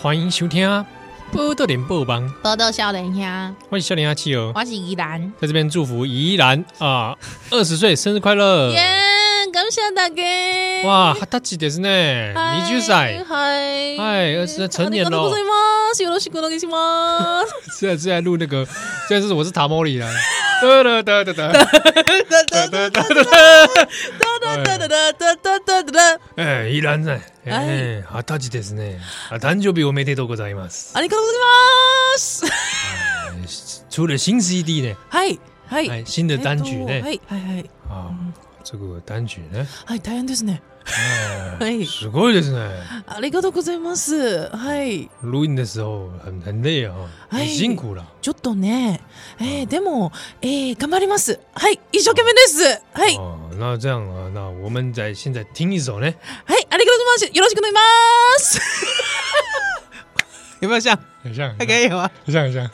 欢迎收听啊！报道联播网，报道少年兄，欢迎少年阿七哦，我是宜兰，在这边祝福宜兰啊，二十岁生日快乐！耶，感谢大家！哇，二十歳ですね，二十岁，嗨，嗨，二十岁成年了。よろしくお愿いします。现在是在录那个，现在是我是塔莫里啦。哒哒哒哒哒哒哒哒哒哒哒哒哒哒哒哒。 哎，宜兰在，哎，二十歳ですね。啊，诞生日おめでとうございます。ありがとうございます。出了新 CD 呢，嗨嗨，新的单曲呢，嗨嗨嗨，啊，这个单曲呢，嗨，大変ですね。哎，すごいですね。ありがとうございます。はい。录音的时候很很累啊，很辛苦了。ちょっとね、哎，でも、哎，顽张ります。はい、一生悬命です。はい。哦，那这样啊，那我们在现在听一首呢。はい、ありがとうございます。よろしくお愿いします。有没有像？很像，还可以吗？很像很像，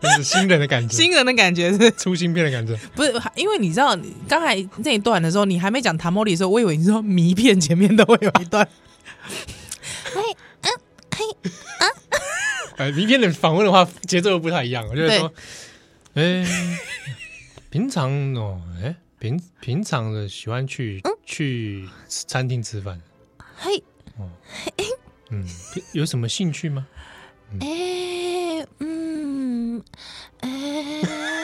就是新人的感觉，新人的感觉是出新片的感觉。不是，因为你知道，刚才那一段的时候，你还没讲塔莫里的时候，我以为你说迷片前面都会有一段。嘿，嗯，嘿，啊，哎，迷片的访问的话，节奏又不太一样。我就是说，哎，平常哦，哎， 平平常的喜欢去去餐厅吃饭。嘿，哦，嗯，有什么兴趣吗？哎，嗯，哎，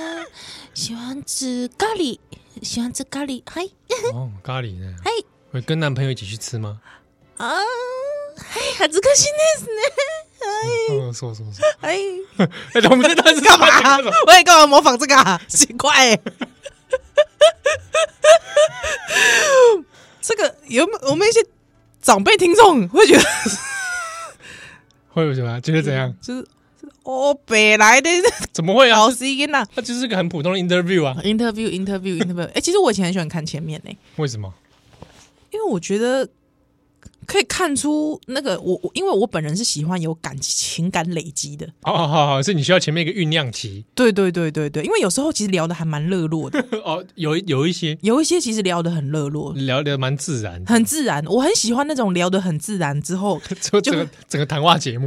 喜欢吃咖喱，喜欢吃咖喱，嗨，哦，咖喱呢？嗨，会跟男朋友一起去吃吗？啊，嗨，耻ずかしいですね，哎，说说说，哎，我们这段是干嘛？我也干嘛模仿这个啊？奇怪， 这个有我们一些长辈听众会觉得。会有什么？觉得怎样？就是哦，北来的怎么会啊？老师音呐，他就是个很普通的 interview 啊，interview，interview，interview。哎，其实我以前很喜欢看前面呢。为什么？因为我觉得可以看出那个我，因为我本人是喜欢有感情感累积的。哦，好好好，所以你需要前面一个酝酿期。对对对对对，因为有时候其实聊的还蛮热络的。哦，有有一些，有一些其实聊的很热络，聊的蛮自然，很自然。我很喜欢那种聊的很自然之后，就整个整个谈话节目。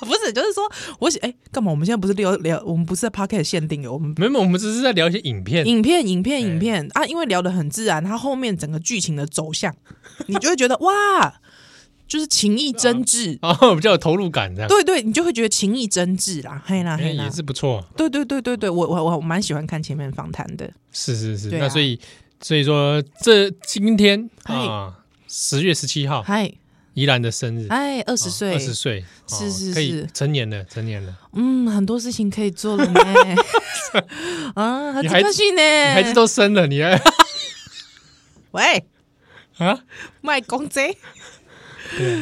不是，就是说，我哎，干嘛？我们现在不是聊聊，我们不是在 Podcast 限定的，我们没有，我们只是在聊一些影片，影片，影片，影片啊！因为聊的很自然，它后面整个剧情的走向，你就会觉得哇，就是情意真挚啊，比较有投入感，这样。对对，你就会觉得情意真挚啦，嘿啦嘿啦，也是不错。对对对对对，我我我蛮喜欢看前面访谈的。是是是，那所以所以说，这今天啊，十月十七号，嗨。宜兰的生日，哎，二十岁，二十岁，是是是，成年了，成年了。嗯，很多事情可以做了呢。啊，很开心呢，孩子都生了，你还？喂，啊，卖公仔。对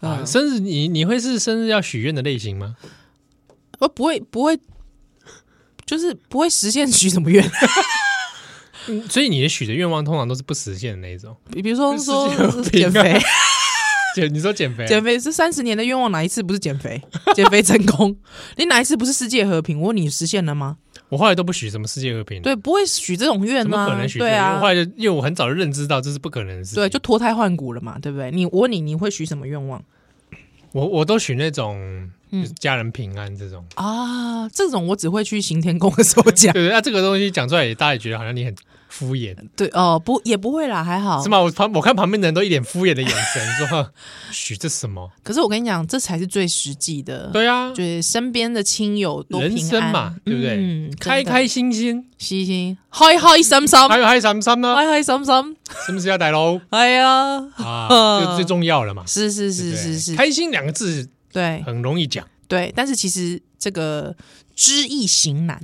啊，生日你你会是生日要许愿的类型吗？我不会，不会，就是不会实现许什么愿。所以你的许的愿望通常都是不实现的那一种，比比如说说减肥。减，你说减肥？减肥是三十年的愿望，哪一次不是减肥？减肥成功？你哪一次不是世界和平？我问你实现了吗？我后来都不许什么世界和平，对，不会许这种愿吗？怎么可能许？对啊，我后来就因为我很早就认知到这是不可能的事，对，就脱胎换骨了嘛，对不对？你我问你，你会许什么愿望？我我都许那种，就是家人平安这种、嗯、啊，这种我只会去行天宫的时候讲。对，那这个东西讲出来，大家也觉得好像你很。敷衍，对哦，不也不会啦，还好。是吗？我旁我看旁边的人都一脸敷衍的眼神，说：“许这什么？”可是我跟你讲，这才是最实际的。对啊，就是身边的亲友都平安人生嘛，对不对？嗯，开开心心，嘻嘻，开开心心，开开心心啦，开开心心，是不是啊，大佬？哎呀，啊，就最重要了嘛。是是是是是，开心两个字，对，很容易讲，对，但是其实这个知易行难，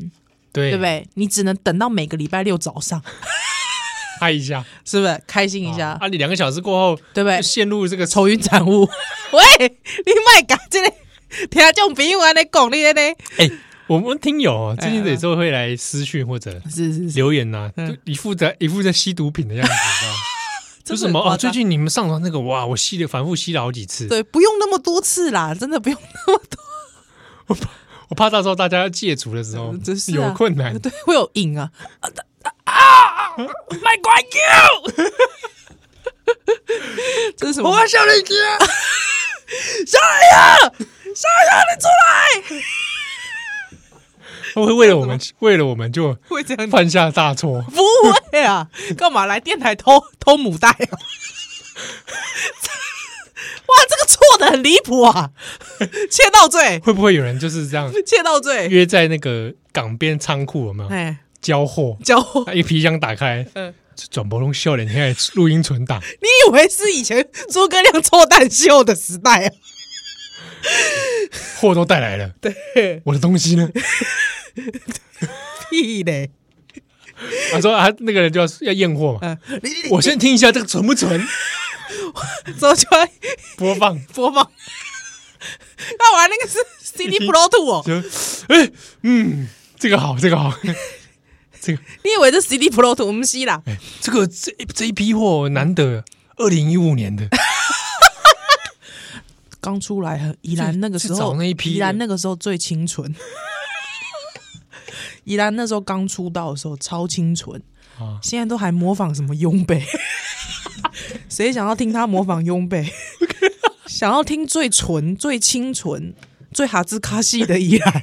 对对不对？你只能等到每个礼拜六早上。嗨一下，是不是开心一下？啊，你两个小时过后，对不对？陷入这个愁云惨雾。喂，你卖搞这里，听这种朋友在讲你呢？哎，我们听友最近有时候会来私讯或者 是是留言呐，一副在一副在吸毒品的样子，就什么啊？最近你们上传那个哇，我吸了反复吸了好几次。对，不用那么多次啦，真的不用那么多。我怕到时候大家要戒除的时候有困难，对，会有瘾啊。啊！，My God，You，，这是什么？我小林哥，小野，小野，你出来！会不会为了我们，为了我们就会这样犯下大错？不会啊，干嘛来电台偷偷母带啊？哇，这个错的很离谱啊！窃盗罪会不会有人就是这样？窃盗罪约在那个港边仓库有没有？哎，交货交货，一皮箱打开，嗯，转播龙笑脸，现在录音存档。你以为是以前诸葛亮搓蛋秀的时代啊？货都带来了，对，我的东西呢？屁嘞！他说啊，那个人就要要验货嘛。我先听一下这个存不纯，走出来播放播放。那玩那个是 CD Pro Two 哦。哎，嗯，这个好，这个好，这个你以为是 CD Pro Two？我们吸啦。这个这这一批货难得，二零一五年的。刚出来，宜兰那个时候，那一批宜兰那个时候最清纯。宜兰那时候刚出道的时候超清纯，啊、现在都还模仿什么雍贝？谁想要听他模仿雍贝？想要听最纯、最清纯、最哈兹卡西的依然？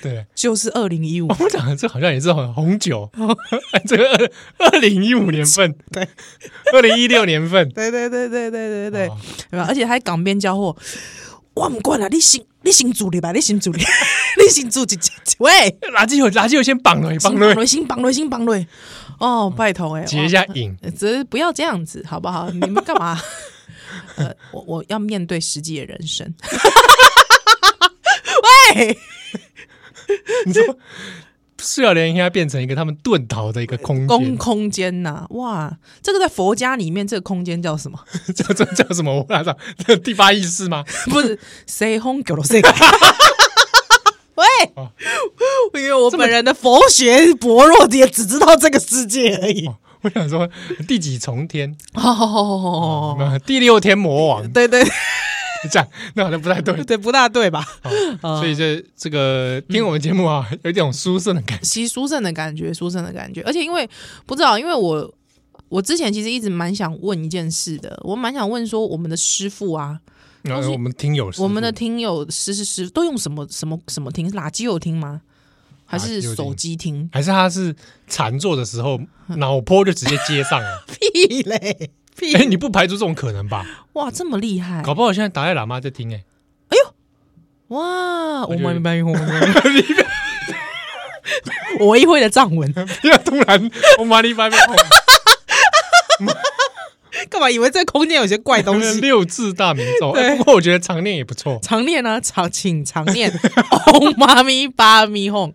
对，就是二零一五。我们讲的这好像也是红酒，这个二二零一五年份，对，二零一六年份，对对对对对对对，对吧？而且还港边交货，我不管了，你先你先助理吧，你先助理，你先助理，喂，垃圾油垃圾油先绑了，绑了，先绑了，先绑了，哦，拜托哎，解一下瘾，只是不要这样子，好不好？你们干嘛？呃，我我要面对实际的人生，喂。你说，塑料帘应该变成一个他们遁逃的一个空公空间呐、啊？哇，这个在佛家里面，这个空间叫什么？叫这叫什么？我来这第八意识吗？不是，谁轰狗了谁？喂，哦、因为我本人的佛学薄弱，也只知道这个世界而已。哦、我想说，第几重天？哦，哦，第六天魔王？对对。这样那好像不太对，对不大对吧？所以这这个听我们节目啊，有一种殊胜的感觉，其实殊胜的感觉，殊胜的感觉。而且因为不知道，因为我我之前其实一直蛮想问一件事的，我蛮想问说，我们的师傅啊，然后我们听友，我们的听友是是是都用什么什么什么听？垃圾有听吗？还是手机听？还是他是禅坐的时候脑波就直接接上了？屁嘞！哎，你不排除这种可能吧？哇，这么厉害！搞不好现在达赖喇嘛在听哎。哎呦，哇！我们班用我一会的藏文，突然我马里班。干嘛以为这空间有些怪东西？六字大明咒，不过我觉得常念也不错。常念呢，常请常念。唵嘛咪叭咪吽，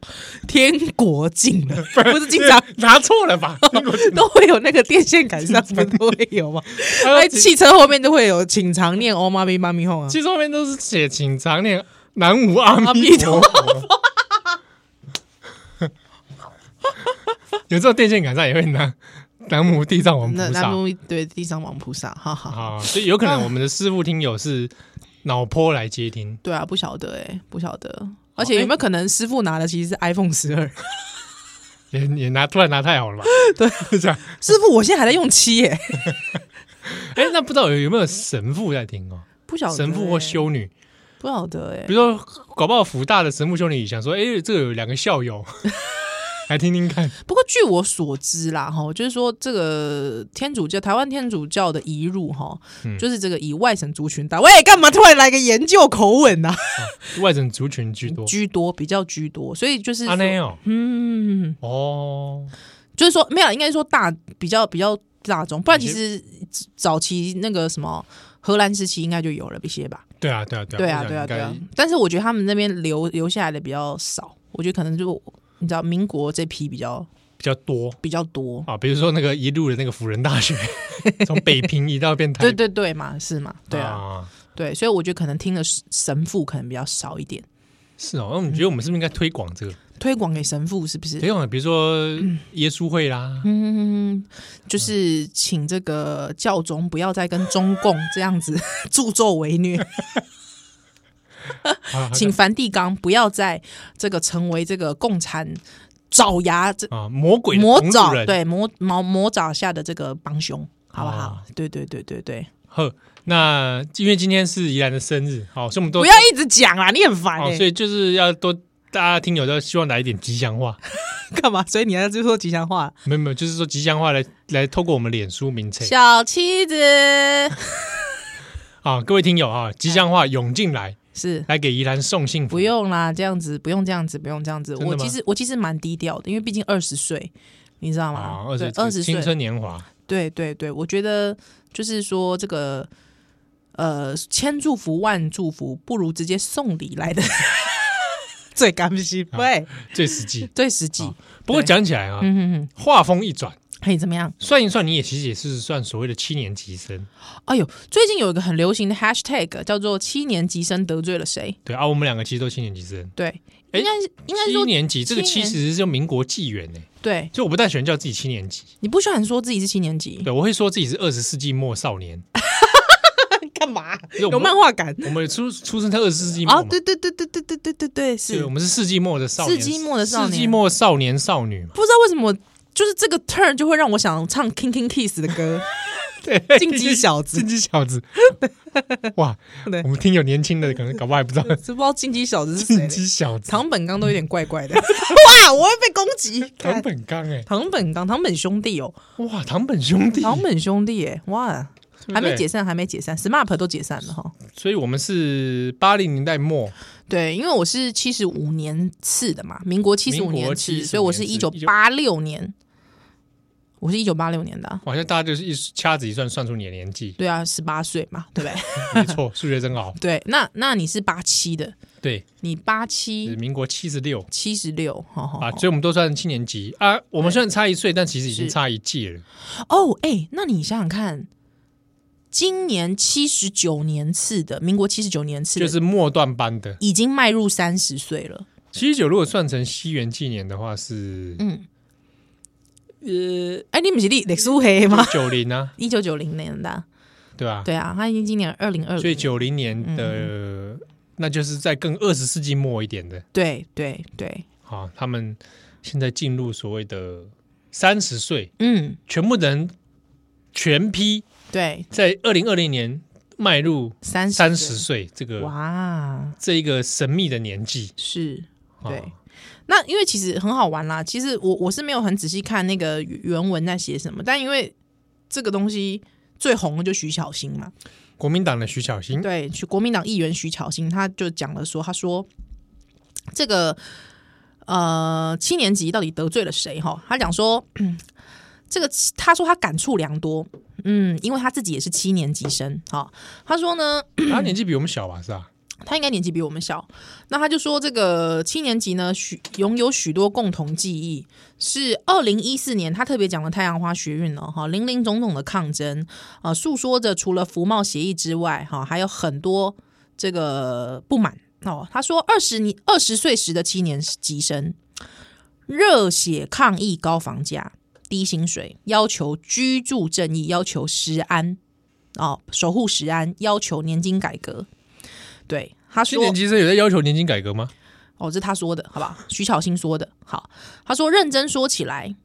天国近了，不是经常拿错了吧？都会有那个电线杆上面都会有吗？哎，汽车后面都会有，请常念唵嘛咪叭咪吽啊。汽车后面都是写请常念南无阿弥陀佛。有这种电线杆上也会拿。南无地藏王菩萨，南无对地藏王菩萨，哈哈，啊，所以有可能我们的师傅听友是脑波来接听，对啊，不晓得哎，不晓得，而且有没有可能师傅拿的其实是 iPhone 十二，也 也拿突然拿太好了吧？对，是这样，师傅，我现在还在用七耶，哎，那不知道有有没有神父在听哦？不晓得神父或修女，不晓得哎，比如说搞不好福大的神父修女想说，哎，这个有两个校友。来听听看。不过据我所知啦，哈，就是说这个天主教台湾天主教的移入哈，嗯、就是这个以外省族群大。喂，干嘛突然来个研究口吻呢、啊啊？外省族群居多，居多比较居多，所以就是嗯，哦，就是说没有，应该说大比较比较大众，不然其实早期那个什么荷兰时期应该就有了一些吧。对啊，对啊，对啊，对啊，对啊。但是我觉得他们那边留留下来的比较少，我觉得可能就。你知道民国这批比较比较多，比较多。啊，比如说那个一路的那个辅仁大学，从北平移到变台，对对对嘛，是嘛，对啊，啊。对，所以我觉得可能听的神父可能比较少一点。是哦，那你觉得我们是不是应该推广这个？推广给神父是不是？推广，比如说耶稣会啦，嗯，就是请这个教宗不要再跟中共这样子 助纣为虐。请梵蒂冈不要再这个成为这个共产爪牙这啊魔鬼魔爪对魔魔魔爪下的这个帮凶，好不好？对对对对对，呵，那因为今天是宜兰的生日，好，所以我们都不要一直讲啊，你很烦、欸。所以就是要多大家听友都希望来一点吉祥话，干嘛？所以你要就说吉祥话？没有没有，就是说吉祥话来来透过我们脸书名称小妻子。啊，各位听友啊，吉祥话涌进来，是来给宜兰送幸福。不用啦，这样子不用这样子，不用这样子。我其实我其实蛮低调的，因为毕竟二十岁，你知道吗？二十二十岁青春年华。对对对，我觉得就是说这个呃，千祝福万祝福，不如直接送礼来的 最甘心，对，最实际，最实际。不过讲起来啊，话锋一转。可以怎么样？算一算，你也其实也是算所谓的七年级生。哎呦，最近有一个很流行的 hashtag 叫做“七年级生得罪了谁”。对啊，我们两个其实都七年级生。对，应该是应该说七年级这个七其实是民国纪元呢。对，就我不太喜欢叫自己七年级。你不喜欢说自己是七年级？对，我会说自己是二十世纪末少年。干嘛？有漫画感。我们出出生在二十世纪末。啊，对对对对对对对对对，是。我们是世纪末的少年。世纪末的少年。世纪末少年少女。不知道为什么。就是这个 turn 就会让我想唱 King King Kiss 的歌，对，进击小子，进击小子，哇，对，我们听有年轻的，可能搞不好还不知道，知不知道进击小子是谁？进击小子，唐本刚都有点怪怪的，哇，我会被攻击。唐本刚哎，唐本刚，唐本兄弟哦，哇，唐本兄弟，唐本兄弟哎，哇，还没解散，还没解散，SMAP 都解散了哈。所以我们是八零年代末。对，因为我是七十五年次的嘛，民国七十五年次，所以我是一九八六年。我是一九八六年的，啊，好像大家就是一掐指一算，算出你的年纪。对啊，十八岁嘛，对不对？没错，数学真好。对，那那你是八七的，对，你八七，民国七十六，七十六，好好啊，所以我们都算七年级啊。我们虽然差一岁，但其实已经差一届了。哦，哎，那你想想看，今年七十九年次的，民国七十九年次就是末段班的，已经迈入三十岁了。七十九如果算成西元纪年的话是，嗯。呃，哎，你不是历历史黑吗？九零啊，一九九零年的，对啊，对啊，他已经今年二零二，所以九零年的，那就是在更二十世纪末一点的，对对对。好，他们现在进入所谓的三十岁，嗯，全部人全批，对，在二零二零年迈入三三十岁，这个哇，这一个神秘的年纪，是，对。那因为其实很好玩啦，其实我我是没有很仔细看那个原文在写什么，但因为这个东西最红的就徐巧芯嘛，国民党的徐巧芯，对，国民党议员徐巧芯，他就讲了说，他说这个呃七年级到底得罪了谁？哈，他讲说 这个他说他感触良多，嗯，因为他自己也是七年级生，哈，他说呢，他年纪比我们小吧，是吧？他应该年纪比我们小，那他就说这个七年级呢，许拥有许多共同记忆。是二零一四年，他特别讲了太阳花学运了哈，林林总总的抗争啊，诉说着除了服贸协议之外，哈，还有很多这个不满哦。他说二十年二十岁时的七年级生，热血抗议高房价、低薪水，要求居住正义，要求食安哦，守护食安，要求年金改革。对，他说七年级生有在要求年金改革吗？哦，这是他说的，好吧？徐巧芯说的，好，他说认真说起来，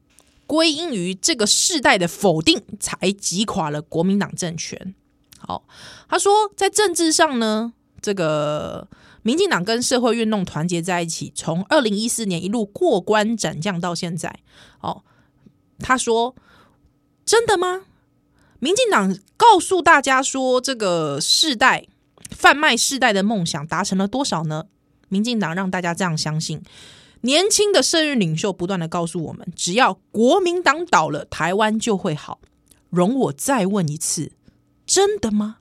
归因于这个世代的否定，才击垮了国民党政权。好，他说在政治上呢，这个民进党跟社会运动团结在一起，从二零一四年一路过关斩将到现在。哦，他说真的吗？民进党告诉大家说，这个世代。贩卖世代的梦想达成了多少呢？民进党让大家这样相信，年轻的社运领袖不断的告诉我们，只要国民党倒了，台湾就会好。容我再问一次，真的吗？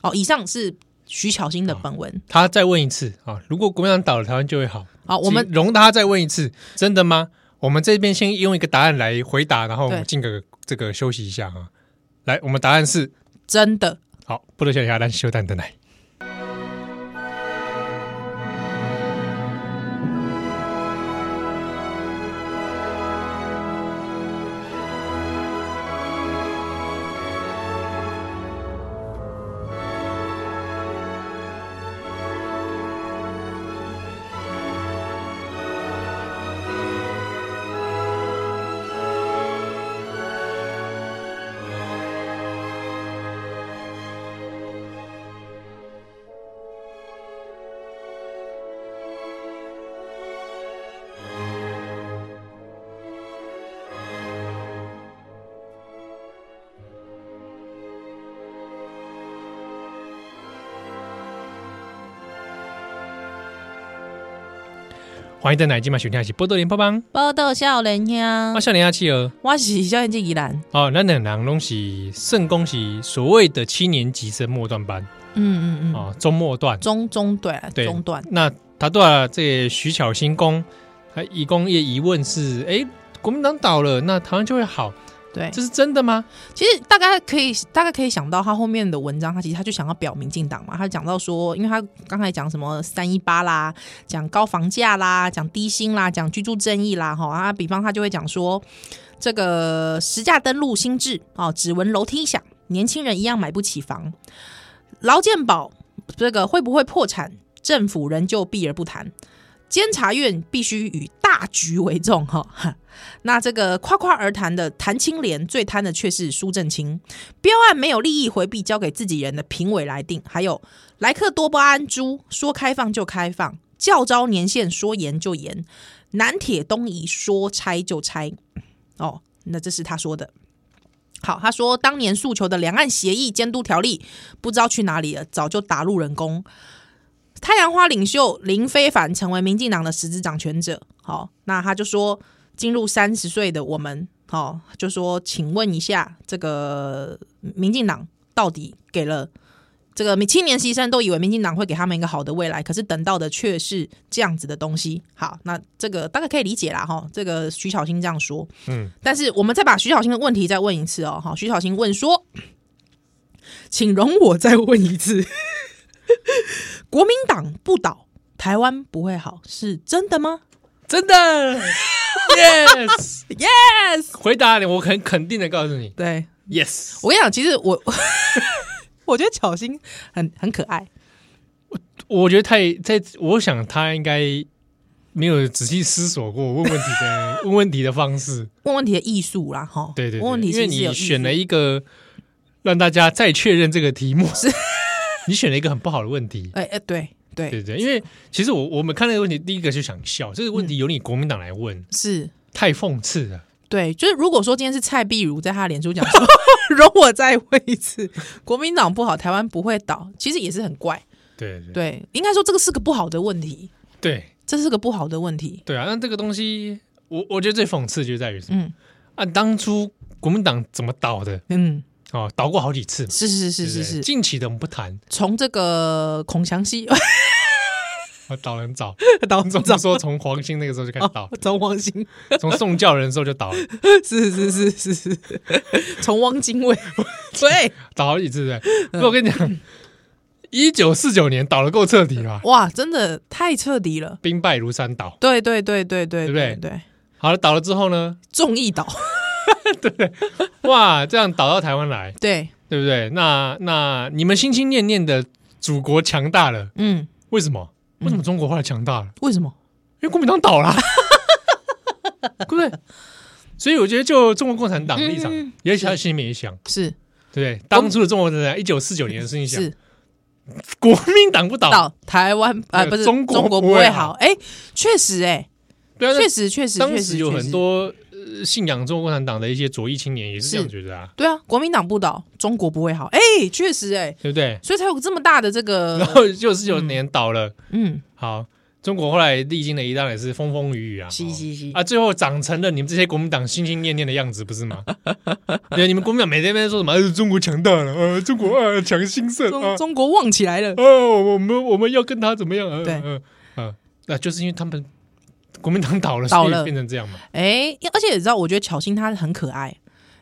哦，以上是徐巧芯的本文。哦、他再问一次啊，如果国民党倒了，台湾就会好。好，我们容他再问一次，真的吗？我们这边先用一个答案来回答，然后我们进个这个休息一下啊。来，我们答案是真的。好，不能笑下但休蛋的奶。欢迎在奶金马收听的是报道联播帮，波多少年兄，我少年阿七儿，我是少年机宜兰。哦，咱两人拢是圣恭喜所谓的七年级生末段班，嗯嗯嗯，哦，中末段，中中段对。中段。那他对啊，这个徐巧新公，他一共也疑问是，哎，国民党倒了，那台湾就会好。对，这是真的吗？其实大概可以大概可以想到他后面的文章，他其实他就想要表民进党嘛。他讲到说，因为他刚才讲什么三一八啦，讲高房价啦，讲低薪啦，讲居住正义啦，哈啊，比方他就会讲说，这个实价登录新制啊，只闻楼梯响，年轻人一样买不起房，劳健保这个会不会破产，政府仍旧避而不谈。监察院必须以大局为重，哈。那这个夸夸而谈的谭清莲，最贪的却是苏正清。标案没有利益回避，交给自己人的评委来定。还有莱克多巴胺猪，说开放就开放，教招年限说严就严，南铁东移说拆就拆。哦，那这是他说的。好，他说当年诉求的两岸协议监督条例，不知道去哪里了，早就打入人工。太阳花领袖林非凡成为民进党的实质掌权者。好，那他就说，进入三十岁的我们，好，就说，请问一下，这个民进党到底给了这个青年牺牲，都以为民进党会给他们一个好的未来，可是等到的却是这样子的东西。好，那这个大概可以理解啦，哈。这个徐巧芯这样说，嗯，但是我们再把徐巧芯的问题再问一次哦，好，徐巧芯问说，请容我再问一次。国民党不倒，台湾不会好，是真的吗？真的，Yes。Yes，回答你，我很肯定的告诉你，对，Yes。我跟你讲，其实我 我觉得巧心很很可爱，我我觉得太在，我想他应该没有仔细思索过问问题的 问问题的方式，问问题的艺术啦，哈，对对，对，问问题，因为你选了一个让大家再确认这个题目。是。你选了一个很不好的问题，哎哎，对对对对，因为其实我我们看那个问题，第一个就想笑，这个问题由你国民党来问，是太讽刺了。对，就是如果说今天是蔡壁如在他的脸书讲说，容我再问一次，国民党不好，台湾不会倒，其实也是很怪。对对，应该说这个是个不好的问题。对，这是个不好的问题。对啊，那这个东西，我我觉得最讽刺就在于什么？嗯，按当初国民党怎么倒的？嗯。哦，倒过好几次，是是是是是。近期的我们不谈，从这个孔祥熙，我 倒很早，倒很早，说从黄兴那个时候就开始倒，从黄兴，从宋教仁的时候就倒了，是是是是是，从汪精卫，对，倒好几次对。那我跟你讲，一九四九年倒的够彻底吧？哇，真的太彻底了，兵败如山倒。对对对对对，对不对？对，好了，倒了之后呢？众议倒。对 对，哇，这样倒到台湾来，对对不对？那那你们心心念念的祖国强大了，嗯，为什么？为什么中国后来强大了？为什么？因为国民党倒了，对不对？所以我觉得，就中国共产党的立场，也许他心里面也想，是对当初的中国共产党，一九四九年的事情，想国民党不倒，台湾啊，不是中国不会好。哎，确实，哎，对啊，确实确实，当时有很多。信仰中国共产党的一些左翼青年也是这样觉得啊，对啊，国民党不倒，中国不会好，哎，确实，哎，对不对？所以才有这么大的这个，然后就四九年倒了，嗯，好，中国后来历经了一段也是风风雨雨啊，是是是啊，最后长成了你们这些国民党心心念念的样子，不是吗？对，你们国民党每天在说什么？中国强大了，呃，中国啊强兴盛啊，中国旺起来了，哦，我们我们要跟他怎么样啊？对，嗯嗯，那就是因为他们。国民党倒了，倒了，变成这样嘛？哎，而且你知道，我觉得巧心他很可爱，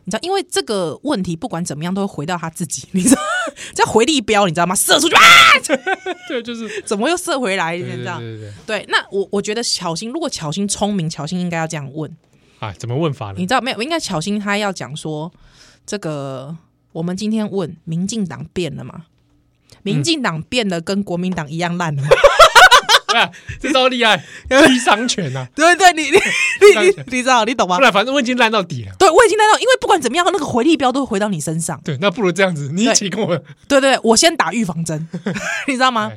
你知道，因为这个问题不管怎么样都会回到他自己，你知道，这回力镖，你知道吗？射出去啊！对，就是怎么又射回来？你知道？对。那我我觉得巧心，如果巧心聪明，巧心应该要这样问啊？怎么问法呢？你知道没有？应该巧心他要讲说，这个我们今天问民进党变了吗？民进党变得跟国民党一样烂了吗？啊，这招厉害，踢伤拳呐！对对，你 你你你你知道，你懂吗？不然，反正我已经烂到底了。对，我已经烂到，因为不管怎么样，那个回力镖都会回到你身上。对，那不如这样子，你一起跟我。对对，我先打预防针，你知道吗？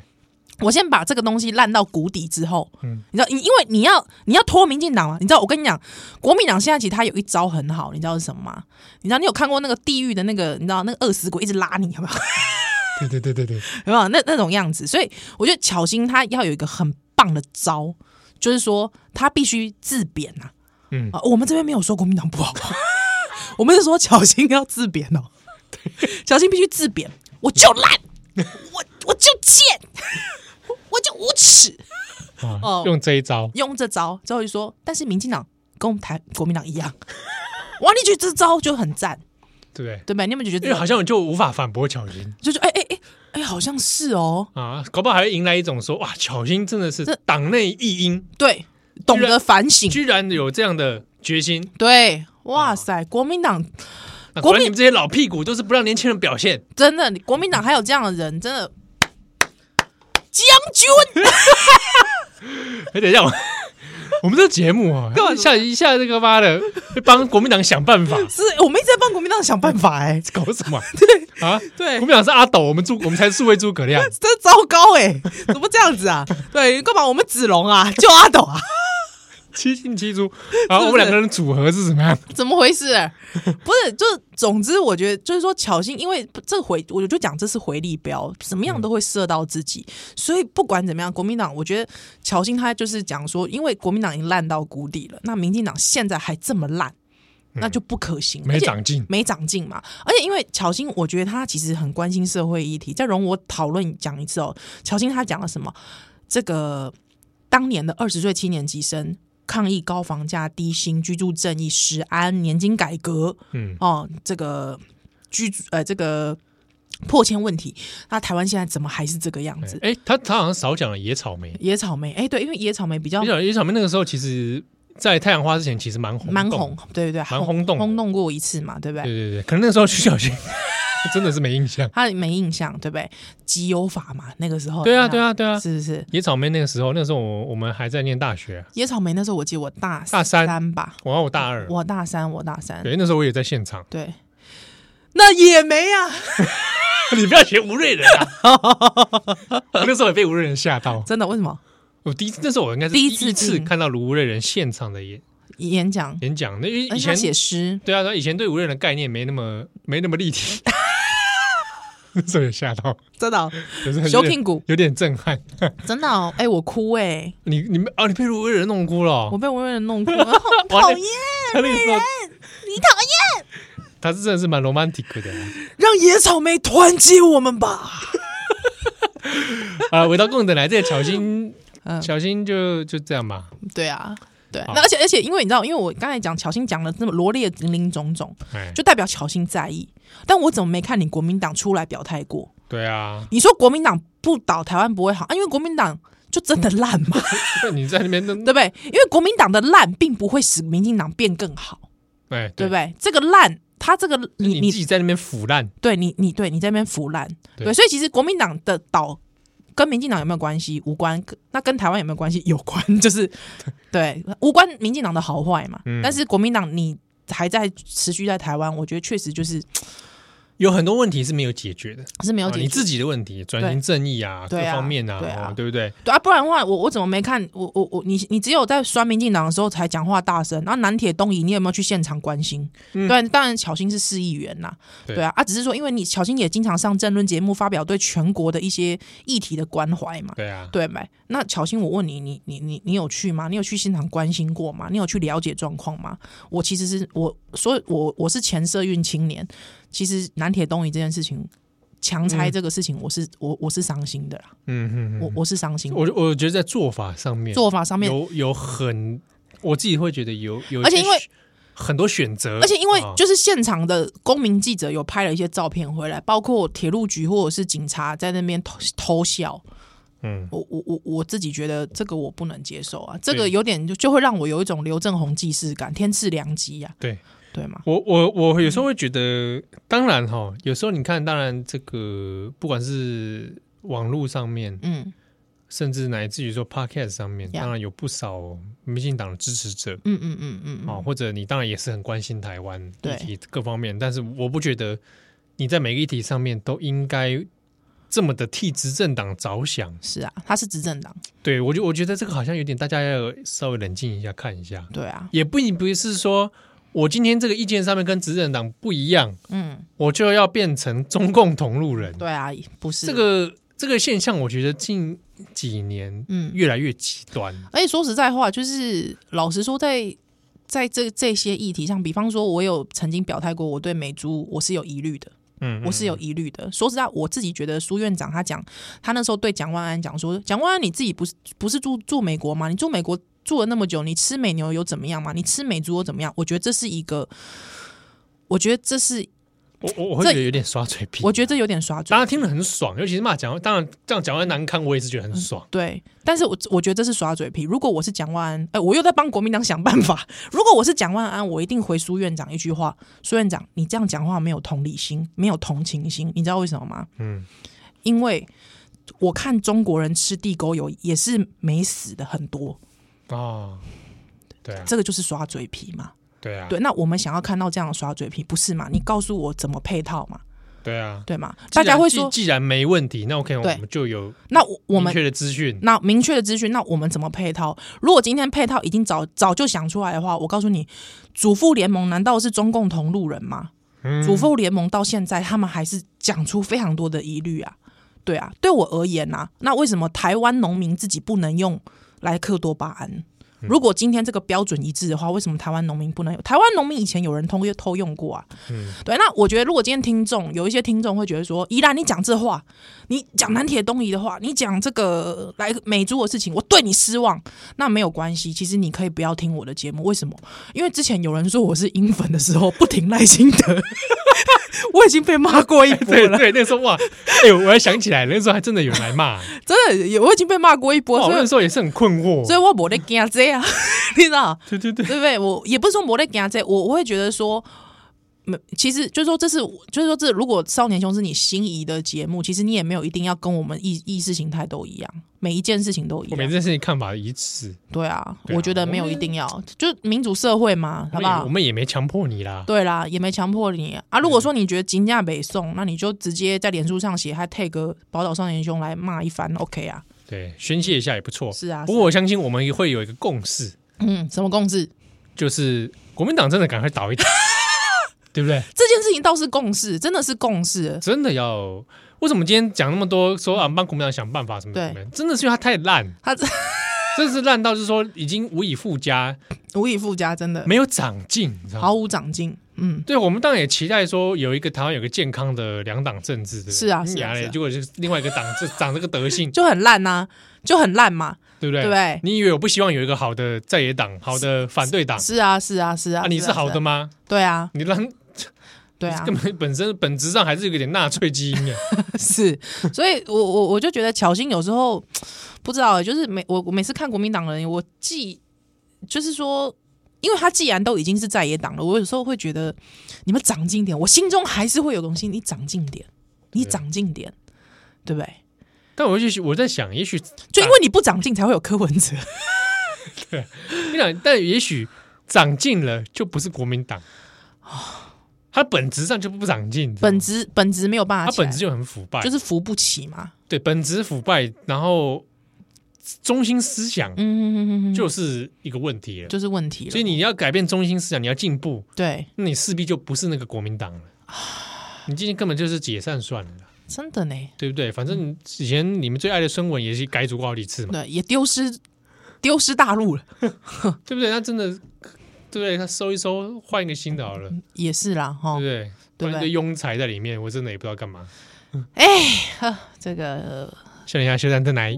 我先把这个东西烂到谷底之后，嗯，你知道，因因为你要你要拖民进党嘛，你知道，我跟你讲，国民党现在其实他有一招很好，你知道是什么吗？你知道，你有看过那个地狱的那个，你知道那个饿死鬼一直拉你，有没有？对对对对对，有没有？那那种样子？所以我觉得巧心他要有一个很棒的招，就是说他必须自贬呐。嗯。啊，我们这边没有说国民党不好，我们是说巧心要自贬哦。巧心必须自贬，我就烂，我我就贱，我就无耻。哦，用这一招，用这招之后就说，但是民进党跟我们台国民党一样，哇，你觉得这招就很赞，对不对？对吧？你们就觉得，因为好像就无法反驳巧心，就说，哎哎哎哎，好像是哦，啊，搞不好还会迎来一种说，哇，巧心真的是党内一英，对，懂得反省，居然有这样的决心，对，哇塞，国民党，国民你们这些老屁股都是不让年轻人表现，真的，国民党还有这样的人，真的，将军。哎，等一下，我 们这节目啊，干嘛下一下这个妈的，会 帮国民党想办法。是我们一直在帮国民党想办法，哎，搞什么？对啊，对，国民党是阿斗，我们诸我们才是数位诸葛亮，真糟糕哎，怎么这样子啊？对，干嘛我们子龙啊，救阿斗啊？七进七出，然后我们两个人组合是怎么样？怎么回事、啊？不是，就是总之，我觉得就是说，巧心，因为这回，我就讲这是回力镖，怎么样都会射到自己。嗯、所以不管怎么样，国民党，我觉得巧心他就是讲说，因为国民党已经烂到谷底了，那民进党现在还这么烂，那就不可行，嗯、没长进，没长进嘛。而且因为巧心，我觉得他其实很关心社会议题。再容我讨论讲一次哦，巧心他讲了什么？这个当年的二十岁七年级生。抗议高房价、低薪、居住正义、食安、年金改革，嗯，哦，这个居住呃，这个破迁问题，那台湾现在怎么还是这个样子？哎，他他好像少讲了野草莓，野草莓，哎，对，因为野草莓比较，野草莓那个时候，其实，在太阳花之前，其实蛮红，蛮红，对对对，蛮轰动，轰动过一次嘛，对不对？对对对，可能那个时候徐小新。真的是没印象，他没印象，对不对？集邮法嘛，那个时候。对啊，对啊，对啊，是是是。野草莓那个时候，那个时候我我们还在念大学。野草莓那时候，我记得我大大三吧，我我大二，我大三，我大三。对，那时候我也在现场。对，那也没啊。你不要学吴瑞仁啊！我 那时候也被吴瑞仁吓到。真的？为什么？我第一次，那时候我应该是第一次看到吴瑞仁现场的演演讲。演讲。那以前写诗，对啊，他以前对吴叡人的概念没那么 没那么立体。这也吓到，真的、哦，小屁股？有点震撼，真的、哦，哎、欸，我哭哎、欸，你你们啊，你被吴叡人弄哭了，我被吴叡人弄哭。了，好讨厌，吴叡人，你讨厌，他是真的是蛮 romantic 的、啊，让野草莓团结我们吧，啊，回到共等来，这个巧心，巧心就就这样吧，对啊。对，那而且而且，因为你知道，因为我刚才讲巧心讲了这么罗列林林总总，就代表巧心在意。但我怎么没看你国民党出来表态过？对啊，你说国民党不倒台湾不会好啊？因为国民党就真的烂嘛。你在那边 对不对？因为国民党的烂并不会使民进党变更好，对对不对？这个烂，他这个你你自己在那边腐烂，对你你对你在那边腐烂，对，所以其实国民党的倒。跟民进党有没有关系？无关。那跟台湾有没有关系？有关，就是对，无关民进党的好坏嘛。嗯、但是国民党你还在持续在台湾，我觉得确实就是。有很多问题是没有解决的，是没有解决、啊、你自己的问题，转型正义啊，各方面啊，对啊，对，不对？对啊，不然的话，我我怎么没看？我我我，你你只有在刷民进党的时候才讲话大声。然后南铁东移，你有没有去现场关心？嗯、对，当然巧心是市议员呐，对啊，啊，只是说因为你巧心也经常上政论节目，发表对全国的一些议题的关怀嘛，对啊，对没？那巧心，我问你，你你你你有去吗？你有去现场关心过吗？你有去了解状况吗？我其实是我，所以我我是前社运青年。其实南铁东移这件事情，强拆这个事情，我是、嗯、我我是伤心的啦。嗯嗯，我我是伤心。我我觉得在做法上面，做法上面有有很，我自己会觉得有有，而且因为很多选择，而且因为就是现场的公民记者有拍了一些照片回来，包括铁路局或者是警察在那边偷偷笑。嗯，我我我我自己觉得这个我不能接受啊，这个有点就就会让我有一种刘正鸿既视感，天赐良机呀。对。对吗？我我我有时候会觉得，嗯、当然哈，有时候你看，当然这个不管是网络上面，嗯，甚至乃至于说 Podcast 上面，嗯、当然有不少民进党的支持者，嗯嗯嗯嗯，啊，或者你当然也是很关心台湾议题各方面，但是我不觉得你在每个议题上面都应该这么的替执政党着想。是啊，他是执政党，对我就我觉得这个好像有点，大家要稍微冷静一下看一下。对啊，也不不是说。我今天这个意见上面跟执政党不一样，嗯，我就要变成中共同路人。对啊，不是这个这个现象，我觉得近几年嗯越来越极端。而且说实在话，就是老实说在，在在这这些议题上，比方说，我有曾经表态过，我对美猪我是有疑虑的。嗯，我是有疑虑的。说实在，我自己觉得苏院长他讲，他那时候对蒋万安讲说：“蒋万安，你自己不是不是住住美国吗？你住美国住了那么久，你吃美牛有怎么样吗？你吃美猪又怎么样？”我觉得这是一个，我觉得这是。我我我会觉得有点耍嘴皮，我觉得这有点耍嘴皮。当然听了很爽，尤其是骂蒋，当然这样讲完难堪，我也是觉得很爽。嗯、对，但是我我觉得这是耍嘴皮。如果我是蒋万安，哎，我又在帮国民党想办法。如果我是蒋万安，我一定回苏院长一句话：苏院长，你这样讲话没有同理心，没有同情心，你知道为什么吗？嗯，因为我看中国人吃地沟油也是没死的很多哦，对啊，这个就是耍嘴皮嘛。对啊，对，那我们想要看到这样的耍嘴皮，不是嘛？你告诉我怎么配套嘛？对啊，对嘛？大家会说既，既然没问题，那 OK，我们就有那我们明确的资讯，那明确的资讯，那我们怎么配套？如果今天配套已经早早就想出来的话，我告诉你，主妇联盟难道是中共同路人吗？嗯、主妇联盟到现在，他们还是讲出非常多的疑虑啊。对啊，对我而言呐、啊，那为什么台湾农民自己不能用莱克多巴胺？如果今天这个标准一致的话，为什么台湾农民不能有？台湾农民以前有人偷偷用过啊？嗯，对。那我觉得，如果今天听众有一些听众会觉得说，依然你讲这话，你讲南铁东移的话，你讲这个来美珠的事情，我对你失望，那没有关系。其实你可以不要听我的节目，为什么？因为之前有人说我是英粉的时候，不停赖清德。我已经被骂过一波了，对，对，那时候哇，哎呦，我还想起来，那时候还真的有人来骂，真的，我已经被骂过一波，所以那时候也是很困惑，所以我没得惊这啊，你知道？对对对，对不对？我也不是说没得惊这，我我会觉得说。没，其实就是说，这是就是说，这如果少年兄是你心仪的节目，其实你也没有一定要跟我们意意识形态都一样，每一件事情都一样，每件事情看法一致。对啊，对啊，我觉得没有一定要，就民主社会嘛，好不好？我们也没强迫你啦。对啦，也没强迫你啊。如果说你觉得金价北宋，那你就直接在脸书上写，还 take 宝岛少年兄来骂一番，OK 啊？对，宣泄一下也不错。是啊，不过我相信我们也会有一个共识。嗯，什么共识？就是国民党真的赶快倒一倒。对不对？这件事情倒是共识，真的是共识。真的要为什么今天讲那么多，说啊帮国民党想办法什么什么？对，真的是因为他太烂，他这 真是烂到就是说已经无以复加，无以复加，真的没有长进，毫无长进。嗯，对，我们当然也期待说有一个台湾有个健康的两党政治，是啊，是啊，结果是另外一个党这长这个德性，就很烂呐，就很烂嘛，对不对？对，你以为我不希望有一个好的在野党，好的反对党？是啊，是啊，是啊，你是好的吗？对啊，你让。对啊，根本 本身本质上还是有点纳粹基因的。是，所以我我我就觉得巧芯有时候不知道，就是每我我每次看国民党人，我既就是说，因为他既然都已经是在野党了，我有时候会觉得你们长进点，我心中还是会有东西，你长进点，你长进点，对不对？但我也许我在想，也许就因为你不长进，才会有柯文哲。对，你想，但也许长进了，就不是国民党他本质上就不长进，本质本质没有办法，他本质就很腐败，就是扶不起嘛。对，本质腐败，然后中心思想，嗯，就是一个问题了，就是问题了。所以你要改变中心思想，你要进步，对，那你势必就不是那个国民党了。你今天根本就是解散算了，真的呢，对不对？反正以前你们最爱的孙文也是改组过好几次嘛，对，也丢失丢失大陆了，对不对？那真的。对不对？他收一收，换一个新的好了。也是啦，哈，对不对？一个庸才在里面，我真的也不知道干嘛。哎，呵，这个，休一下，休战再来。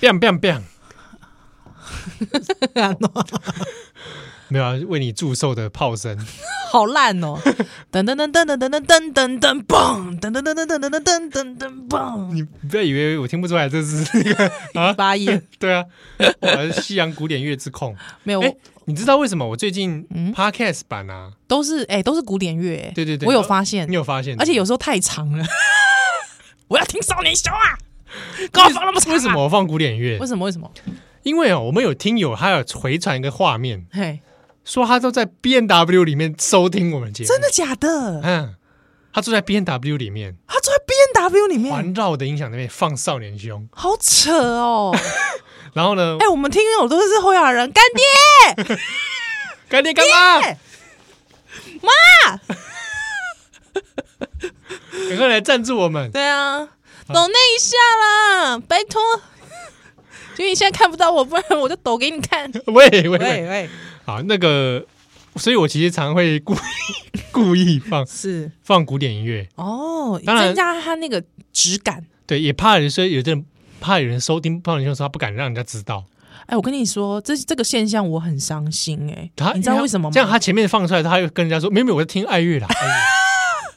，biang biang biang，没有啊，为你祝寿的炮声，好烂哦！噔噔噔噔噔噔噔噔噔嘣，噔噔噔噔噔噔噔噔噔噔嘣！你不要以为我听不出来，这是那个 啊八音，对啊，我是西洋古典乐之控。没有，你知道为什么我最近 Podcast 版啊都是哎都是古典乐？哎，对对对，我有发现，你有发现？而且有时候太长了，我要听少年兄啊！给我放那么长，为什么我放古典乐？为什么？为什么？因为哦，我们有听友，他有回传一个画面，嘿。说他都在 B N W 里面收听我们节目，真的假的？嗯，他坐在 B N W 里面，他坐在 B N W 里面，环绕的音响那边放少年兄，好扯哦。然后呢？哎、欸，我们听友都是后亚人，干爹，干爹干妈？妈，赶快来赞助我们。对啊，抖那一下啦，拜托。因为你现在看不到我，不然我就抖给你看。喂喂喂好，那个，所以我其实常会故意故意放是放古典音乐哦，当然增加它那个质感。对，也怕人说有的人怕有人收听，怕人说他不敢让人家知道。哎，我跟你说，这这个现象我很伤心哎、欸，他你知道为什么吗？这样他前面放出来，他又跟人家说，没有没有，我在听爱乐啦。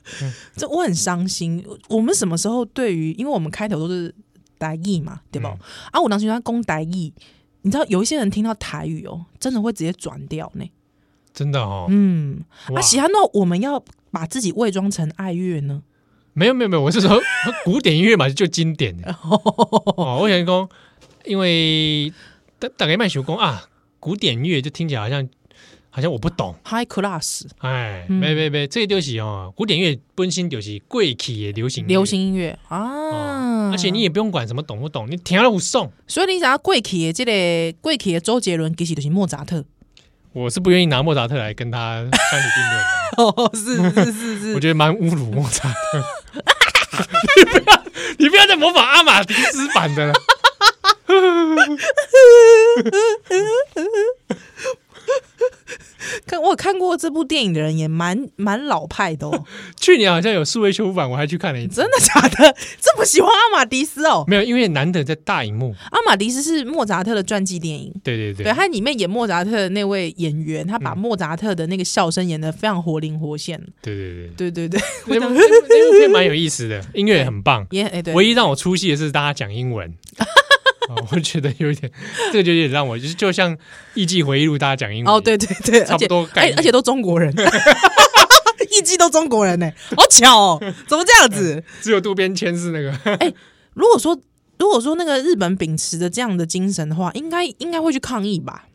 这我很伤心。我们什么时候对于，因为我们开头都是台语嘛，对吧？嗯、啊，我当时他攻台语。你知道有一些人听到台语哦，真的会直接转掉呢。真的哦，嗯，啊，喜欢那我们要把自己伪装成爱乐呢？没有没有没有，我是说 古典音乐嘛，就经典的 哦。我想说，因为大大概卖手工啊，古典乐就听起来好像好像我不懂，High class。哎，没没没，这个就是哦，古典乐本身就是贵气的流行流行音乐啊。而且你也不用管什么懂不懂，你听了无送。所以你想贵气的这个贵气的周杰伦，其实就是莫扎特。我是不愿意拿莫扎特来跟他相提并论。哦，是是是是，我觉得蛮侮辱莫扎特。你不要，你不要再模仿阿玛迪斯版的了。看我有看过这部电影的人也蛮蛮老派的哦。去年好像有数位修复版，我还去看了一次。真的假的？这么喜欢阿玛迪斯哦？没有，因为难得在大荧幕。阿玛迪斯是莫扎特的传记电影。对对对，对，他里面演莫扎特的那位演员，他把莫扎特的那个笑声演得非常活灵活现。对对对对对对，那部那部片蛮有意思的，音乐也很棒。也哎对，唯一让我出戏的是大家讲英文。哦，我觉得有一点，这个就有点让我就是就像《艺伎回忆录》，大家讲英文哦，对对对，差不多，而且都中国人，艺伎都中国人呢，好巧哦，怎么这样子？只有渡边谦是那个。哎，如果说如果说那个日本秉持着这样的精神的话，应该应该会去抗议吧？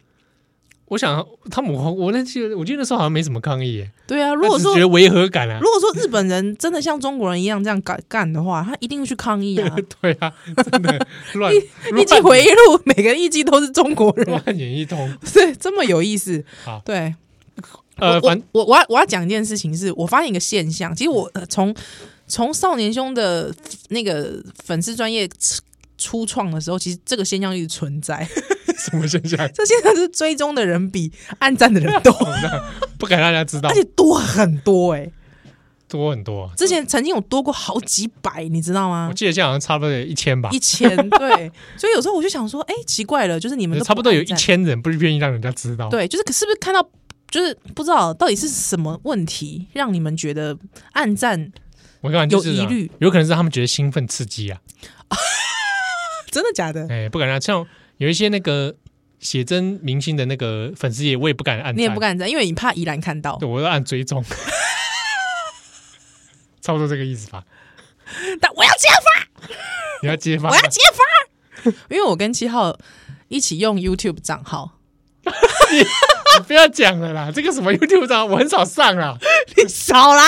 我想他们，我我那记得，我记得那时候好像没什么抗议。对啊，如果说觉得违和感啊，如果说日本人真的像中国人一样这样干干的话，他一定会去抗议啊。对啊，真的 乱。一记回忆录，每个艺伎都是中国人，乱演一通，对，这么有意思。好，对，呃，我我我要我要讲一件事情，是我发现一个现象，其实我从从少年兄的那个粉丝专页初创的时候，其实这个现象一直存在。什么现象？这现在是追踪的人比暗赞的人多，不敢让大家知道，而且多很多哎、欸，多很多。之前曾经有多过好几百，你知道吗？我记得现在好像差不多有一千吧，一千对。所以有时候我就想说，哎、欸，奇怪了，就是你们差不多有一千人不是愿意让人家知道，对，就是是不是看到，就是不知道到底是什么问题，让你们觉得暗赞，我感觉有疑虑，有可能是他们觉得兴奋刺激啊，真的假的？哎、欸，不敢让像。有一些那个写真明星的那个粉丝也，我也不敢按。你也不敢按，因为你怕依然看到。对，我要按追踪，差不多这个意思吧。但我要揭发，你要揭发，我要揭发，因为我跟七号一起用 YouTube 账号。不要讲了啦，这个什么 YouTube 账号我很少上啊，你少来。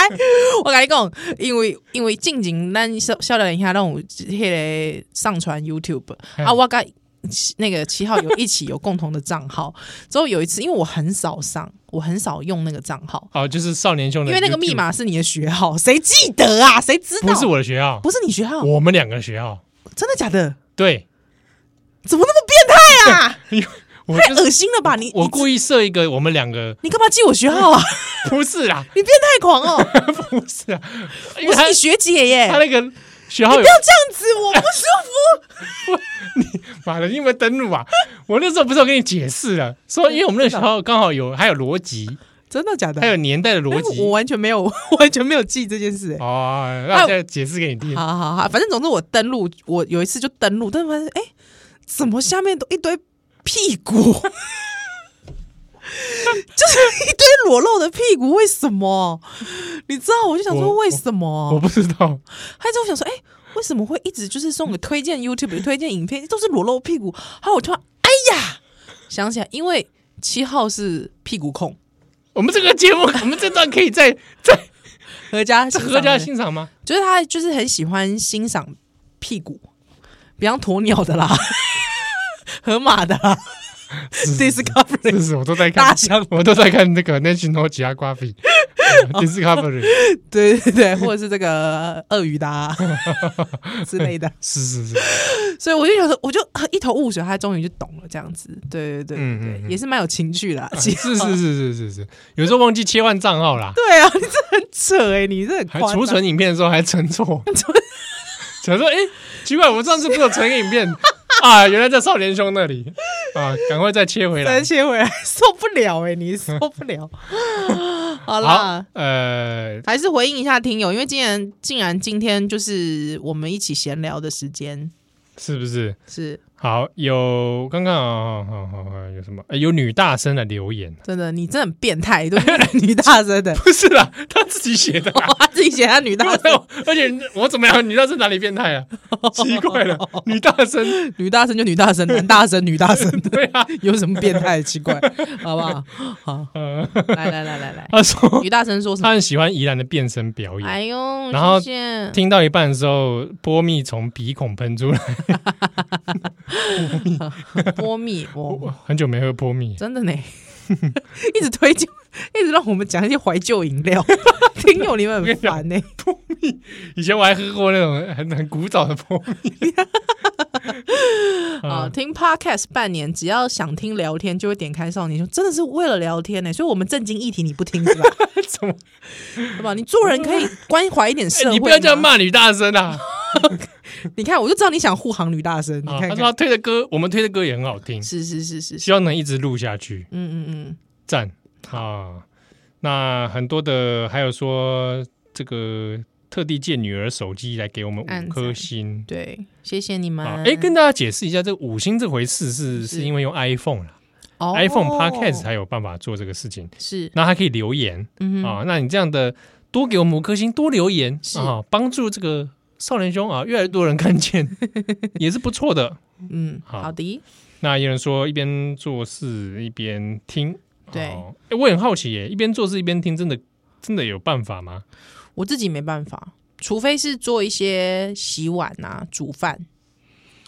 我跟你讲，因为因为静静咱小小聊一下，让我那个上传 YouTube 啊，我跟。那个七号有一起有共同的账号，之后有一次，因为我很少上，我很少用那个账号。哦，就是少年兄的，因为那个密码是你的学号，谁记得啊？谁知道？不是我的学号，不是你学号，我们两个学号，真的假的？对，怎么那么变态啊？太恶心了吧！你我故意设一个我们两个，你干嘛记我学号啊？不是啦，你变态狂哦！不是啊，我是你学姐耶。他那个。学校有不要这样子，我不舒服。你妈的，你有没有登录啊？我那时候不是我跟你解释了，说因为我们那个学校刚好有还有逻辑，真的假的？还有年代的逻辑，我完全没有，我完全没有记这件事。哦，那我现在解释给你听。好好好，反正总之我登录，我有一次就登录，但是发现哎，怎么下面都一堆屁股？就是一堆裸露的屁股，为什么？你知道？我就想说，为什么？我，不知道。还有我想说，哎、欸，为什么会一直就是送给推荐 YouTube 推荐影片，都是裸露屁股？还有我突然，哎呀，想起来，因为七号是屁股控。我们这个节目，我们这段可以在在何家何家欣赏吗？就是他就是很喜欢欣赏屁股，比方鸵鸟的啦，河马的啦。Discovery 是是，我都在看大象，我都在看那个 National Geographic Discovery，对对对，或者是这个鳄鱼的 之类的，是是是，所以我就觉得，我就一头雾水，他终于就懂了这样子，对对对，嗯嗯，也是蛮有情趣的，是是是是是是，有时候忘记切换账号啦，对啊，你这很扯哎，你这很还储存影片的时候还存错，想说哎，奇怪，我们上次不是有成影片。啊，原来在少年兄那里啊，赶快再切回来，再切回来，受不了哎、欸，你受不了。好啦，呃，还是回应一下听友，因为竟然竟然今天就是我们一起闲聊的时间，是不是？是。好，有刚刚啊，好好好，有什么？有女大生的留言，真的，你真的很变态，对女大生的，不是啦，他自己写的，他自己写他女大生，而且我怎么样？女大生哪里变态啊？奇怪了，女大生，女大生就女大生，男大生女大生，对啊，有什么变态？奇怪，好不好？好，来来来来来，他说女大生说什么？他很喜欢宜兰的变声表演，哎呦，然后听到一半的时候，波蜜从鼻孔喷出来。波蜜，我很久没喝波蜜，真的呢，一直推荐，一直让我们讲一些怀旧饮料，听友你们很烦呢。波蜜，以前我还喝过那种很很古早的波蜜。啊，听 Podcast 半年，只要想听聊天，就会点开少年兄，真的是为了聊天呢。所以，我们正经议题你不听是吧？怎么？对吧？你做人可以关怀一点社会，你不要这样骂女大生啊！你看，我就知道你想护航女大生。你看，他说他推的歌，我们推的歌也很好听，是是是是，希望能一直录下去。嗯嗯嗯，赞啊！那很多的还有说这个。特地借女儿手机来给我们五颗星，对，谢谢你们。哎，跟大家解释一下，这个五星这回事是是因为用 iPhone 了，iPhone Podcast 才有办法做这个事情。是，那还可以留言嗯啊，那你这样的多给我们五颗星，多留言啊，帮助这个少年兄啊，越来越多人看见，也是不错的。嗯，好的。那有人说一边做事一边听，对，哎，我很好奇耶，一边做事一边听，真的真的有办法吗？我自己没办法，除非是做一些洗碗啊、煮饭。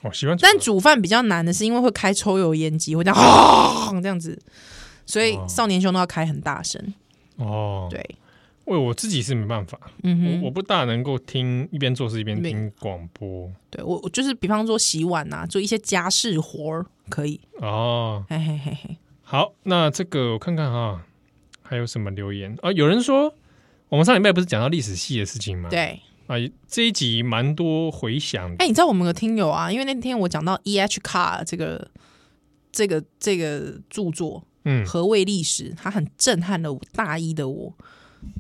哦，洗碗。但煮饭比较难的是，因为会开抽油烟机，会这样啊 这样子，所以少年兄都要开很大声。哦，对，为我自己是没办法，嗯哼，我我不大能够听一边做事一边听广播。对我，我就是比方说洗碗啊，做一些家事活儿可以。哦，嘿嘿嘿嘿。好，那这个我看看哈，还有什么留言啊？有人说。我们上礼拜不是讲到历史系的事情吗？对啊，这一集蛮多回响。哎，你知道我们的听友啊，因为那天我讲到 E.H. Carr 这个这个这个著作，嗯，何谓历史？他很震撼了大一的我。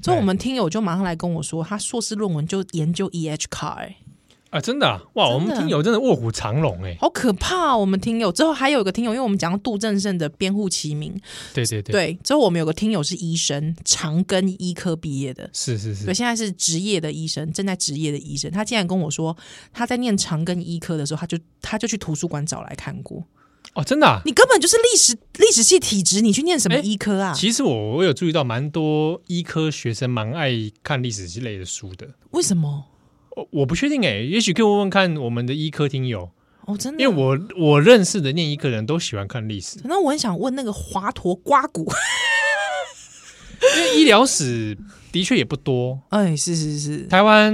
所以我们听友就马上来跟我说，他硕士论文就研究 E.H. Carr，欸。啊，真的啊，哇！我们听友真的卧虎藏龙哎，好可怕啊！我们听友之后还有一个听友，因为我们讲到杜正胜的《编户齐名》，对对对，对。之后我们有个听友是医生，长庚医科毕业的，是是是，对，现在是职业的医生，正在职业的医生。他竟然跟我说，他在念长庚医科的时候，他就他就去图书馆找来看过。哦，真的啊？你根本就是历史历史系体质，你去念什么医科啊？其实我我有注意到，蛮多医科学生蛮爱看历史之类的书的。为什么？我不确定哎、欸，也许可以问问看我们的医科听友哦，真的，因为我我认识的念医科人都喜欢看历史。那我很想问那个华佗刮骨，因为医疗史的确也不多。哎，是是是，台湾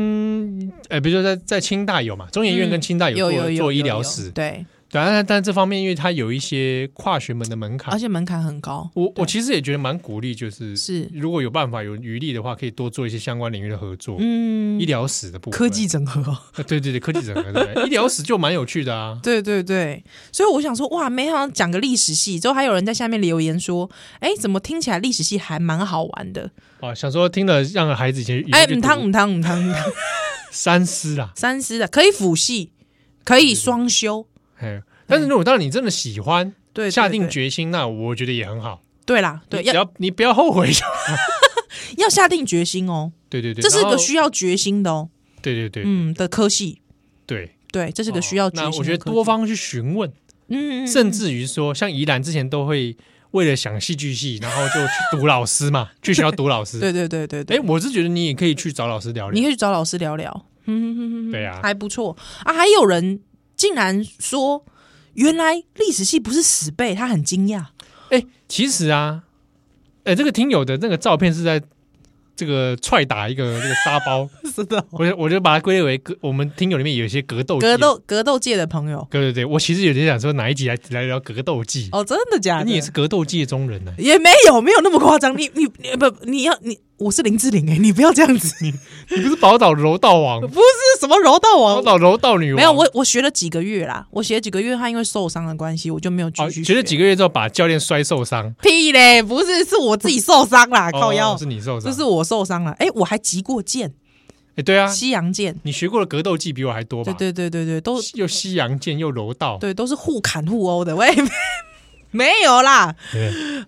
哎，比如说在在清大有嘛，中研院跟清大有做、做医疗史，对。当然，但这方面因为它有一些跨学门的门槛，而且门槛很高。我我其实也觉得蛮鼓励，就是是如果有办法有余力的话，可以多做一些相关领域的合作。嗯，医疗史的部分，科技整合，对对对，科技整合，对，医疗史就蛮有趣的啊。对对对，所以我想说，哇，没想到讲个历史系，之后还有人在下面留言说，哎，怎么听起来历史系还蛮好玩的？哦，想说听了让孩子以前哎，唔汤唔汤唔汤唔汤，三思啦，三思的可以辅系，可以双修。哎，但是如果当你真的喜欢，对，下定决心，那我觉得也很好。对啦，对，只要你不要后悔，要下定决心哦。对对对，这是个需要决心的哦。对对对，嗯的科系，对对，这是个需要决心。那我觉得多方去询问，嗯，甚至于说，像宜兰之前都会为了想戏剧系，然后就去读老师嘛，去学校读老师。对对对对对。哎，我是觉得你也可以去找老师聊聊，你可以去找老师聊聊。嗯，对呀，还不错啊。还有人竟然说。原来历史系不是死背，他很惊讶。哎，其实啊，哎，这个听友的那个照片是在这个踹打一个这个沙包，是的。我我就把它归类为格，我们听友里面有一些格斗格斗格斗界的朋友。对对对，我其实有点想说哪一集来来聊格斗技。哦，真的假的？你也是格斗界中人呢？也没有，没有那么夸张。你你不，你要你。我是林志玲哎，你不要这样子，你 你不是宝岛柔道王，不是什么柔道王，宝岛柔道女王。没有，我我学了几个月啦，我学了几个月，他因为受伤的关系，我就没有继续学。学了几个月之后，把教练摔受伤。屁嘞，不是，是我自己受伤啦，靠腰，是你受伤，这是我受伤了。哎，我还击过剑，哎，对啊，西洋剑，你学过的格斗技比我还多吧？对对对对对，都又西洋剑又柔道，对，都是互砍互殴的，喂。没有啦，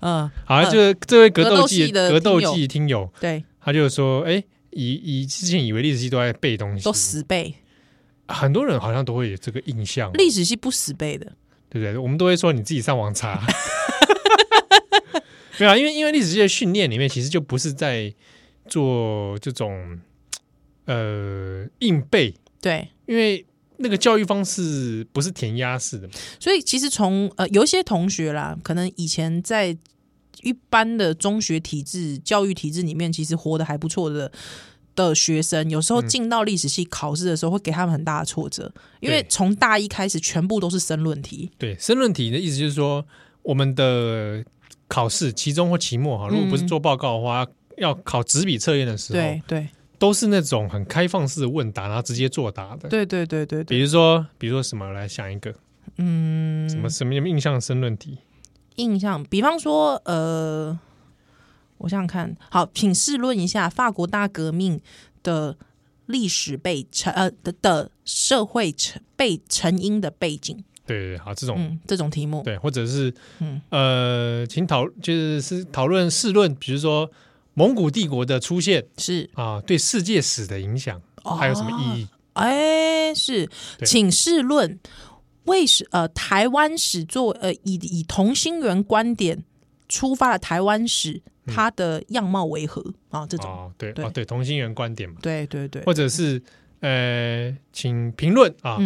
嗯，好，就这位格斗技的格斗技听友，对。他就说：“哎，以以之前以为历史系都在背东西，都死背。很多人好像都会有这个印象，历史系不死背的，对不对？我们都会说你自己上网查。没有，因为因为历史系的训练里面，其实就不是在做这种呃硬背。对，因为那个教育方式不是填鸭式的，所以其实从呃有一些同学啦，可能以前在。”一般的中学体制、教育体制里面，其实活得还不错的的学生，有时候进到历史系考试的时候，会给他们很大的挫折，因为从大一开始，全部都是申论题。对，申论题的意思就是说，我们的考试期中或期末哈，如果不是做报告的话，嗯、要考纸笔测验的时候，对对，都是那种很开放式的问答，然后直接作答的。对对对对，对，比如说，比如说什么，来想一个，嗯，什么什么印象申论题。印象，比方说，呃，我想想看，好，请试论一下法国大革命的历史背成呃的的社会成背成因的背景。对对，好，这种、嗯、这种题目，对，或者是嗯。呃，请讨就是是讨论试论，比如说蒙古帝国的出现是。啊，对世界史的影响、哦、还有什么意义？哎，是，请试论。为什呃台湾史作呃以以同心圆观点出发的台湾史，它的样貌为何？啊？这种。哦对对。对同心圆观点嘛，对对对，或者是呃，请评论啊，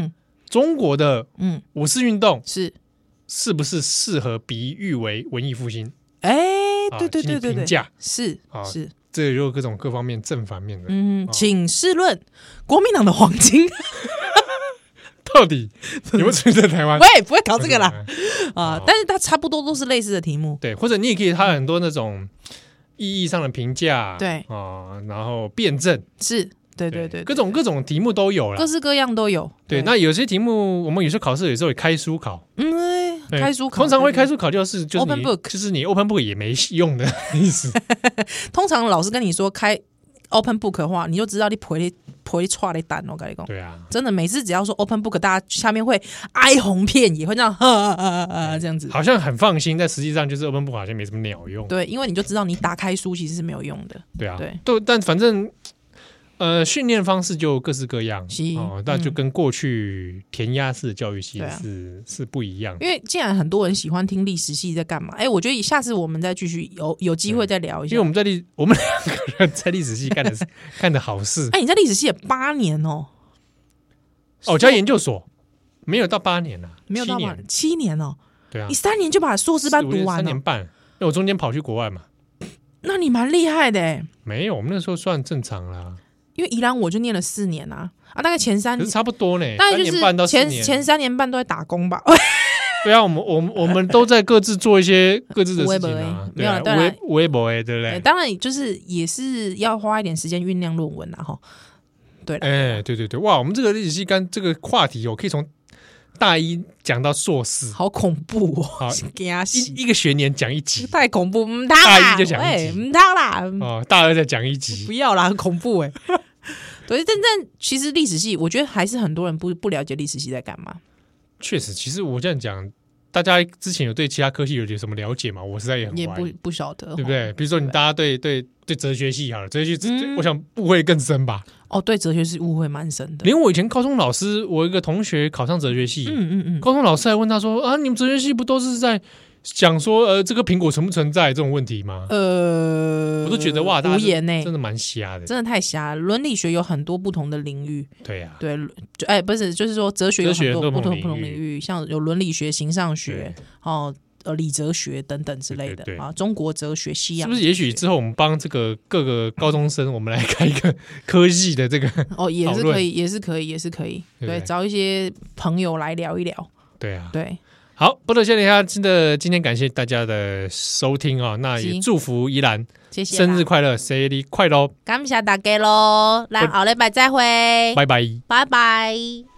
中国的嗯。五四运动是。是不是适合比喻为文艺复兴？哎，对对对对对，评价。是啊是，这也有各种各方面正反面的嗯，请试论国民党的黄金。到底 有没有存在台湾？喂，不会搞这个啦。啊！但是它差不多都是类似的题目，对，或者你也可以，它很多那种意义上的评价，对。啊，然后辩证，是对对对，各种各种题目都有了，各式各样都有。对，那有些题目我们有时候考试有时候会开书考，嗯，开书考，通常会开书考就是就是 open book，就是你 open book 也没用的意思。通常老师跟你说开 open book 的话，你就知道你不会。不会错的蛋，我跟你讲，对啊，真的每次只要说 open book，大家下面会哀鸿遍野，会这样呵呵呵这样子，好像很放心，但实际上就是 open book 好像没什么鸟用。对，因为你就知道你打开书其实是没有用的。对啊，对，都但反正。呃，训练方式就各式各样哦，那就跟过去填鸭式的教育系是是不一样。因为既然很多人喜欢听历史系在干嘛，哎，我觉得下次我们再继续有有机会再聊一下。因为我们在历我们两个人在历史系干的是 干的好事。哎，你在历史系也八年哦？哦，加研究所没有到八年了，没有到八年，七年哦。对啊，你三年就把硕士班读完了，三年半，因为我中间跑去国外嘛。那你蛮厉害的。没有，我们那时候算正常啦。因为宜兰我就念了四年啊，啊，大概前三年差不多呢，大概就是前前三年半都在打工吧。对啊，我们我们我们都在各自做一些 各自的事情啊，没有了，对啊，微微博哎，对不对？当然，就是也是要花一点时间酝酿论文啊，哈。对，哎，对对对，哇，我们这个历史系跟这个话题哦，可以从大一讲到硕士，好恐怖哦！一一个学年讲一集，太恐怖，唔大一就讲一集，唔当啦，哦，大二再讲一集，不要啦，很恐怖哎。对，但但其实历史系，我觉得还是很多人不不了解历史系在干嘛。确实，其实我这样讲，大家之前有对其他科系有点什么了解吗？我实在也很也不不晓得，对不对？比如说，你大家对对对哲学系好了，哲学系，我想误会更深吧？哦，对，哲学系误会蛮深的。连我以前高中老师，我一个同学考上哲学系，嗯嗯嗯，高中老师还问他说：“啊，你们哲学系不都是在讲说呃，这个苹果存不存在这种问题吗？”呃，我都觉得哇，无言呢，真的蛮瞎的，真的太瞎。伦理学有很多不同的领域，对呀，对，哎，不是，就是说哲学有很多不同不同领域，像有伦理学、形上学，哦。呃，理哲学等等之类的啊，中国哲学、西洋，是不是？也许之后我们帮这个各个高中生，我们来开一个 科技的这个 哦，也是可以，也是可以，也是可以。对，找一些朋友来聊一聊。对啊，对。好，不得谢一下，真的今天感谢大家的收听啊，那也祝福依兰，谢谢，生日快乐，生日快乐，感谢大家喽，来，好嘞拜再会，拜拜，拜拜。